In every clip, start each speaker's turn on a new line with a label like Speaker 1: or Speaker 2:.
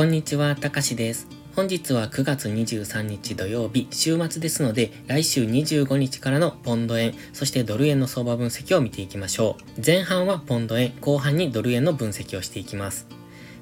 Speaker 1: こんにちは、たかしです。本日は9月23日土曜日、週末ですので、来週25日からのポンド円、そしてドル円の相場分析を見ていきましょう。前半はポンド円、後半にドル円の分析をしていきます。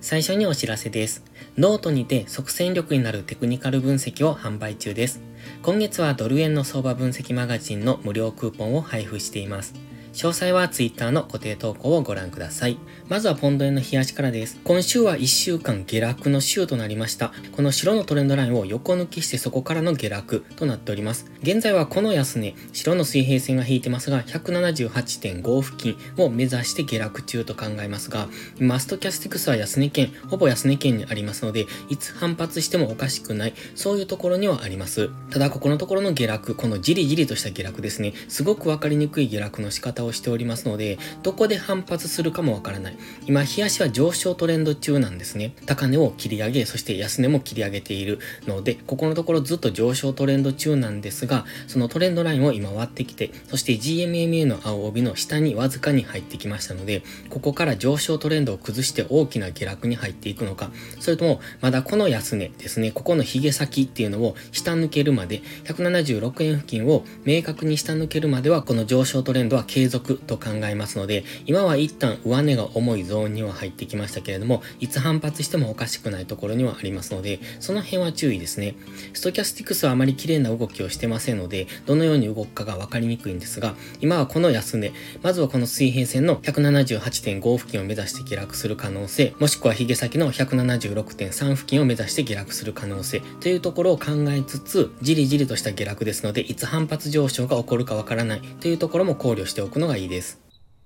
Speaker 1: 最初にお知らせです。ノートにて即戦力になるテクニカル分析を販売中です。今月はドル円の相場分析マガジンの無料クーポンを配布しています。詳細は Twitter の固定投稿をご覧ください。まずはポンド円の冷やしからです。今週は1週間下落の週となりました。この白のトレンドラインを横抜きしてそこからの下落となっております。現在はこの安値、白の水平線が引いてますが、178.5付近を目指して下落中と考えますが、マストキャスティクスは安値圏、ほぼ安値圏にありますので、いつ反発してもおかしくない、そういうところにはあります。ただ、ここのところの下落、このじりじりとした下落ですね、すごくわかりにくい下落の仕方ををしておりますので、どこで反発するかもわからない。今、冷やしは上昇トレンド中なんですね。高値を切り上げ、そして安値も切り上げているので、ここのところずっと上昇トレンド中なんですが、そのトレンドラインを今割ってきて、そして GMMA の青帯の下にわずかに入ってきましたので、ここから上昇トレンドを崩して大きな下落に入っていくのか、それとも、まだこの安値ですね、ここの髭先っていうのを下抜けるまで、176円付近を明確に下抜けるまでは、この上昇トレンドは継続続と考えますので、今は一旦上値が重いゾーンには入ってきましたけれども、いつ反発してもおかしくないところにはありますので、その辺は注意ですね。ストキャスティクスはあまり綺麗な動きをしてませんので、どのように動くかが分かりにくいんですが、今はこの安値、まずはこの水平線の178.5付近を目指して下落する可能性、もしくは髭先の176.3付近を目指して下落する可能性というところを考えつつ、じりじりとした下落ですので、いつ反発上昇が起こるかわからないというところも考慮しておくのがいいです。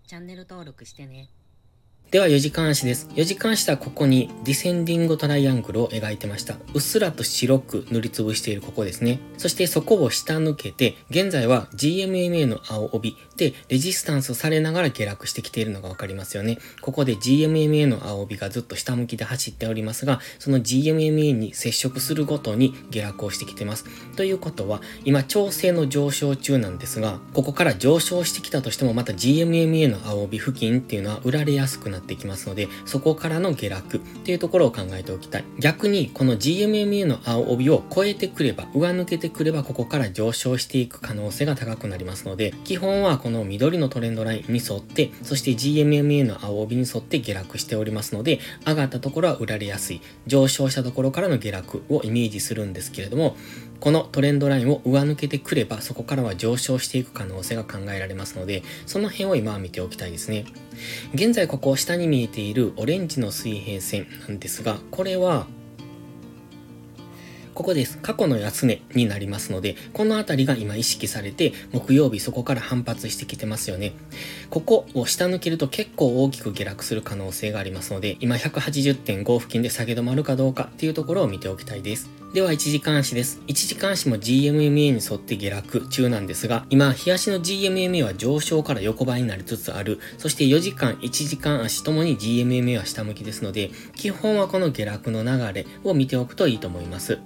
Speaker 1: チャンネル登録してね。では4時間足です。4時間足はここにディセンディングトライアングルを描いてました。うっすらと白く塗りつぶしているここですね。そしてそこを下抜けて、現在は GMMA の青帯でレジスタンスされながら下落してきているのがわかりますよね。ここで GMMA の青帯がずっと下向きで走っておりますが、その GMMA に接触するごとに下落をしてきてます。ということは、今調整の上昇中なんですが、ここから上昇してきたとしてもまた GMMA の青帯付近っていうのは売られやすくなってってきますので、そこからの下落っていうところを考えておきたい。逆に、この GMMA の青帯を超えてくれば、上抜けてくれば、ここから上昇していく可能性が高くなりますので、基本はこの緑のトレンドラインに沿って、そして GMMA の青帯に沿って下落しておりますので、上がったところは売られやすい。上昇したところからの下落をイメージするんですけれども、このトレンドラインを上抜けてくれば、そこからは上昇していく可能性が考えられますので、その辺を今は見ておきたいですね。現在ここ下に見えているオレンジの水平線なんですが、これはここです。過去の安値になりますので、このあたりが今意識されて、木曜日そこから反発してきてますよね。ここを下抜けると結構大きく下落する可能性がありますので、今180.5付近で下げ止まるかどうかっていうところを見ておきたいです。では、一時間足です。一時間足も GMMA に沿って下落中なんですが、今、日足の GMMA は上昇から横ばいになりつつある。そして4時間、1時間足ともに GMMA は下向きですので、基本はこの下落の流れを見ておくといいと思います。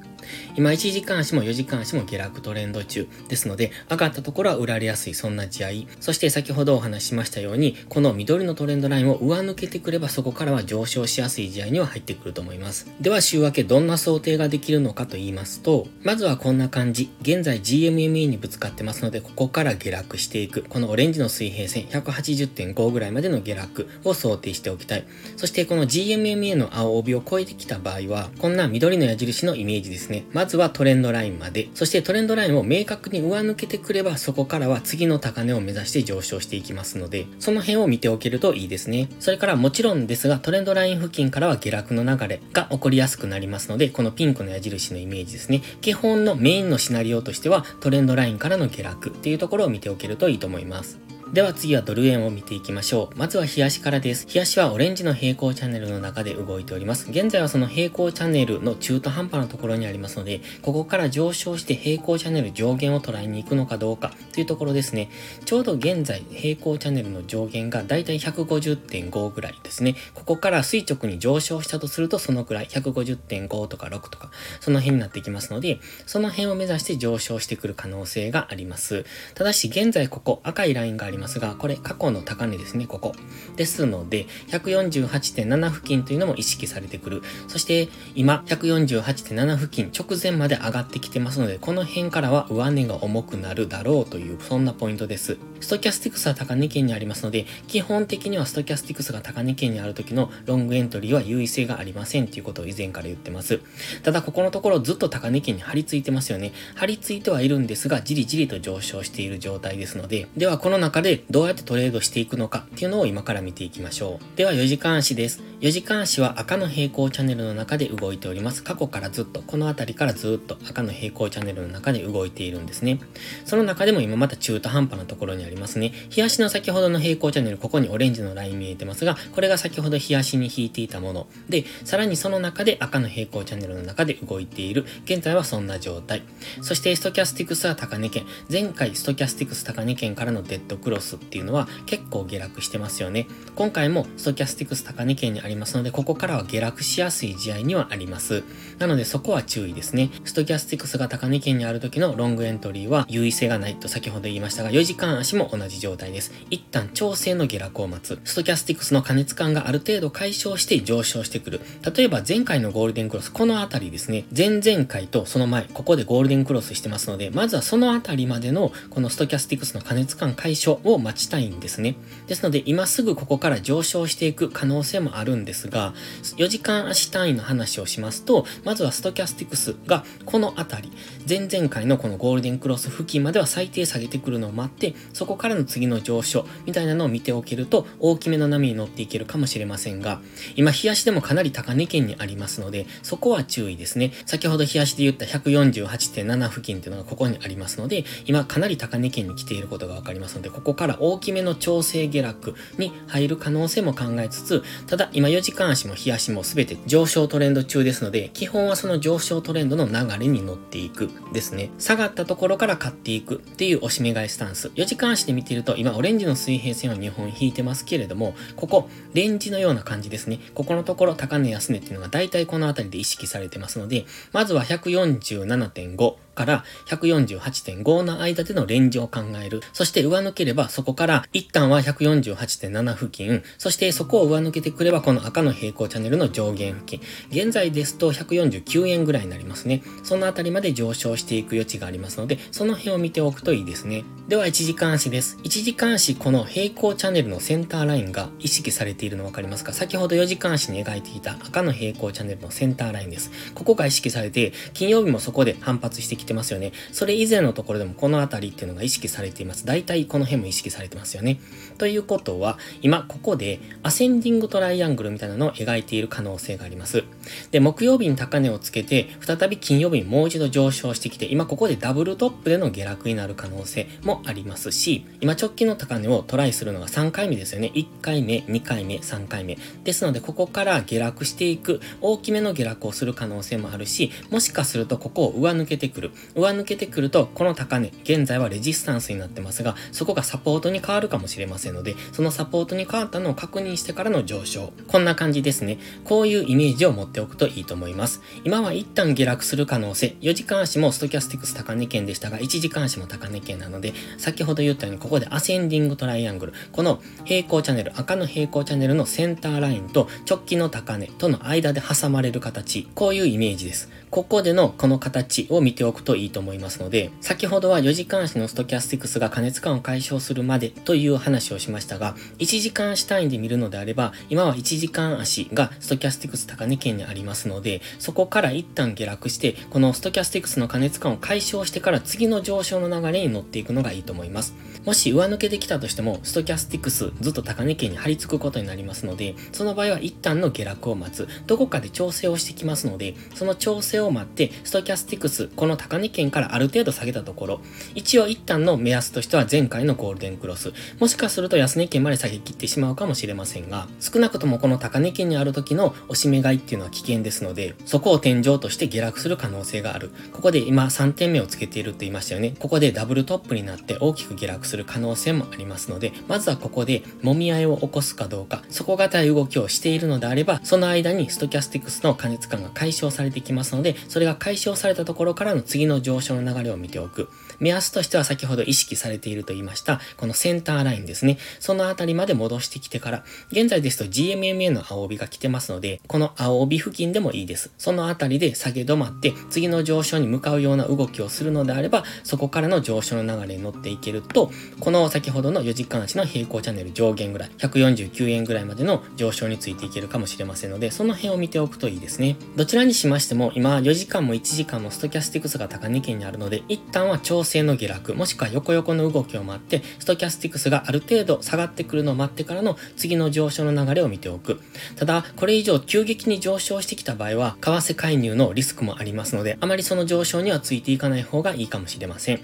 Speaker 1: 今1時間足も4時間足も下落トレンド中ですので、上がったところは売られやすいそんな試合い。そして先ほどお話ししましたように、この緑のトレンドラインを上抜けてくればそこからは上昇しやすい試合いには入ってくると思います。では週明けどんな想定ができるのかと言いますと、まずはこんな感じ。現在 GMMA にぶつかってますので、ここから下落していく。このオレンジの水平線180.5ぐらいまでの下落を想定しておきたい。そしてこの GMMA の青帯を超えてきた場合は、こんな緑の矢印のイメージですね。まずはトレンドラインまで、そしてトレンドラインを明確に上抜けてくれば、そこからは次の高値を目指して上昇していきますので、その辺を見ておけるといいですね。それからもちろんですが、トレンドライン付近からは下落の流れが起こりやすくなりますので、このピンクの矢印のイメージですね。基本のメインのシナリオとしては、トレンドラインからの下落っていうところを見ておけるといいと思います。では次はドル円を見ていきましょう。まずは冷やしからです。冷やしはオレンジの平行チャンネルの中で動いております。現在はその平行チャンネルの中途半端なところにありますので、ここから上昇して平行チャンネル上限を捉えに行くのかどうかというところですね。ちょうど現在平行チャンネルの上限がだいたい150.5ぐらいですね。ここから垂直に上昇したとするとそのくらい150.5とか6とかその辺になってきますので、その辺を目指して上昇してくる可能性があります。ただし現在ここ赤いラインがありりますが、これ過去の高値ですね、ここ。ですので、148.7付近というのも意識されてくる。そして今、148.7付近直前まで上がってきてますので、この辺からは上値が重くなるだろうという、そんなポイントです。ストキャスティクスは高値圏にありますので、基本的にはストキャスティクスが高値圏にある時のロングエントリーは優位性がありませんということを以前から言ってます。ただ、ここのところずっと高値圏に張り付いてますよね。張り付いてはいるんですが、じりじりと上昇している状態ですので、ではこの中ででどうやってトレードしていくのかっていうのを今から見ていきましょう。では4時間足です。4時間足は赤の平行チャンネルの中で動いております。過去からずっと、この辺りからずっと赤の平行チャンネルの中で動いているんですね。その中でも今また中途半端なところにありますね。日足の先ほどの平行チャンネル、ここにオレンジのライン見えてますが、これが先ほど日足に引いていたもの。で、さらにその中で赤の平行チャンネルの中で動いている。現在はそんな状態。そしてストキャスティクスは高値圏。前回ストキャスティクス高値圏からのデッドクロスっていうのは結構下落してますよね。今回もストキャスティクス高値圏にありますので、ここからは下落しやすい地合いにはあります。なのでそこは注意ですね。ストキャスティクスが高値圏にある時のロングエントリーは優位性がないと先ほど言いましたが、4時間足も同じ状態です。一旦調整の下落を待つ。ストキャスティクスの過熱感がある程度解消して上昇してくる。例えば前回のゴールデンクロス、このあたりですね。前々回とその前、ここでゴールデンクロスしてますので、まずはそのあたりまでのこのストキャスティクスの過熱感解消を待ちたいんですね。ですので今すぐここから上昇していく可能性もあるんですが、4時間足単位の話をしますと、まずはストキャスティクスがこの辺り、前々回のこのゴールデンクロス付近までは最低下げてくるのを待って、そこからの次の上昇みたいなのを見ておけると、大きめの波に乗っていけるかもしれませんが、今、日足でもかなり高値圏にありますので、そこは注意ですね。先ほど日足で言った148.7付近っていうのがここにありますので、今かなり高値圏に来ていることがわかりますので、ここから大きめの調整下落に入る可能性も考えつつ、ただ今4時間足も日足も全て上昇トレンド中ですので、基本はその上昇トレンドの流れに乗っていくですね。下がったところから買っていくっていう押し目買いスタンス。4時間足で見てると、今オレンジの水平線は2本引いてますけれども、ここ、レンジのような感じですね。ここのところ高値安値っていうのが大体この辺りで意識されてますので、まずは147.5、から148.5の間でのレンジを考える。そして上抜ければそこから一旦は148.7付近、そしてそこを上抜けてくればこの赤の平行チャンネルの上限付近。現在ですと149円ぐらいになりますね。そのあたりまで上昇していく余地がありますので、その辺を見ておくといいですね。では1時間足です。1時間足この平行チャンネルのセンターラインが意識されているの分かりますか？先ほど4時間足に描いていた赤の平行チャンネルのセンターラインです。ここが意識されて、金曜日もそこで反発してきてますよね。それ以前のところでもこの辺りっていうのが意識されています。大体この辺も意識されてますよね。ということは、今ここでアセンディングトライアングルみたいなのを描いている可能性があります。で、木曜日に高値をつけて、再び金曜日にもう一度上昇してきて、今ここでダブルトップでの下落になる可能性もありますし、今直近の高値をトライするのが3回目ですよね。1回目、2回目、3回目。ですので、ここから下落していく、大きめの下落をする可能性もあるし、もしかするとここを上抜けてくる。上抜けてくると、この高値、現在はレジスタンスになってますが、そこがサポートに変わるかもしれませんので、そのサポートに変わったのを確認してからの上昇。こんな感じですね。こういうイメージを持っておくといいと思います。今は一旦下落する可能性、4時間足もストキャスティクス高値圏でしたが、1時間足も高値圏なので、先ほど言ったようにここでアセンディングトライアングル、この平行チャンネル、赤の平行チャンネルのセンターラインと直近の高値との間で挟まれる形、こういうイメージです。ここでのこの形を見ておくといいと思いますので、先ほどは4時間足のストキャスティクスが過熱感を解消するまでという話をしましたが、1時間足単位で見るのであれば、今は1時間足がストキャスティクス高値圏にありますので、そこから一旦下落して、このストキャスティクスの過熱感を解消してから次の上昇の流れに乗っていくのがいいと思います。もし上抜けてきたとしても、ストキャスティクスずっと高値圏に張り付くことになりますので、その場合は一旦の下落を待つ。どこかで調整をしてきますので、その調整を待って、ストキャスティクス、この高値圏からある程度下げたところ、一応一旦の目安としては前回のゴールデンクロス、もしかすると安値圏まで下げ切ってしまうかもしれませんが、少なくともこの高値圏にある時の押し目買いっていうのは危険ですので、そこを天井として下落する可能性がある。ここで今3点目をつけているって言いましたよね。ここでダブルトップになって大きく下落する可能性もありますので、まずはここで揉み合いを起こすかどうか、底堅い動きをしているのであれば、その間にストキャスティクスの過熱感が解消されてきますので、でそれが解消されたところからの次の上昇の流れを見ておく。目安としては先ほど意識されていると言いました、このセンターラインですね。そのあたりまで戻してきてから、現在ですと GMMA の青帯が来てますので、この青帯付近でもいいです。そのあたりで下げ止まって、次の上昇に向かうような動きをするのであれば、そこからの上昇の流れに乗っていけると、この先ほどの4時間足の平行チャンネル上限ぐらい、149円ぐらいまでの上昇についていけるかもしれませんので、その辺を見ておくといいですね。どちらにしましても、今4時間も1時間もストキャスティクスが高値圏にあるので、一旦は調整の下落、もしくは横横の動きを待って、ストキャスティクスがある程度下がってくるのを待ってからの次の上昇の流れを見ておく。ただ、これ以上急激に上昇してきた場合は、為替介入のリスクもありますので、あまりその上昇にはついていかない方がいいかもしれません。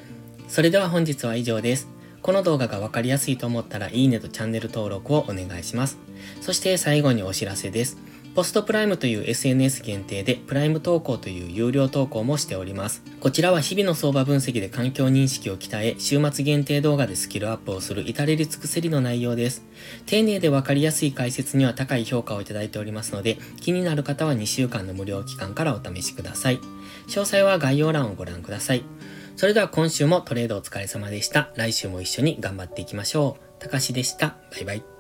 Speaker 1: それでは本日は以上です。この動画がわかりやすいと思ったらいいねとチャンネル登録をお願いします。そして最後にお知らせです。ポストプライムという SNS 限定でプライム投稿という有料投稿もしております。こちらは日々の相場分析で環境認識を鍛え、週末限定動画でスキルアップをする至れり尽くせりの内容です。丁寧でわかりやすい解説には高い評価をいただいておりますので、気になる方は2週間の無料期間からお試しください。詳細は概要欄をご覧ください。それでは今週もトレードお疲れ様でした。来週も一緒に頑張っていきましょう。たかしでした。バイバイ。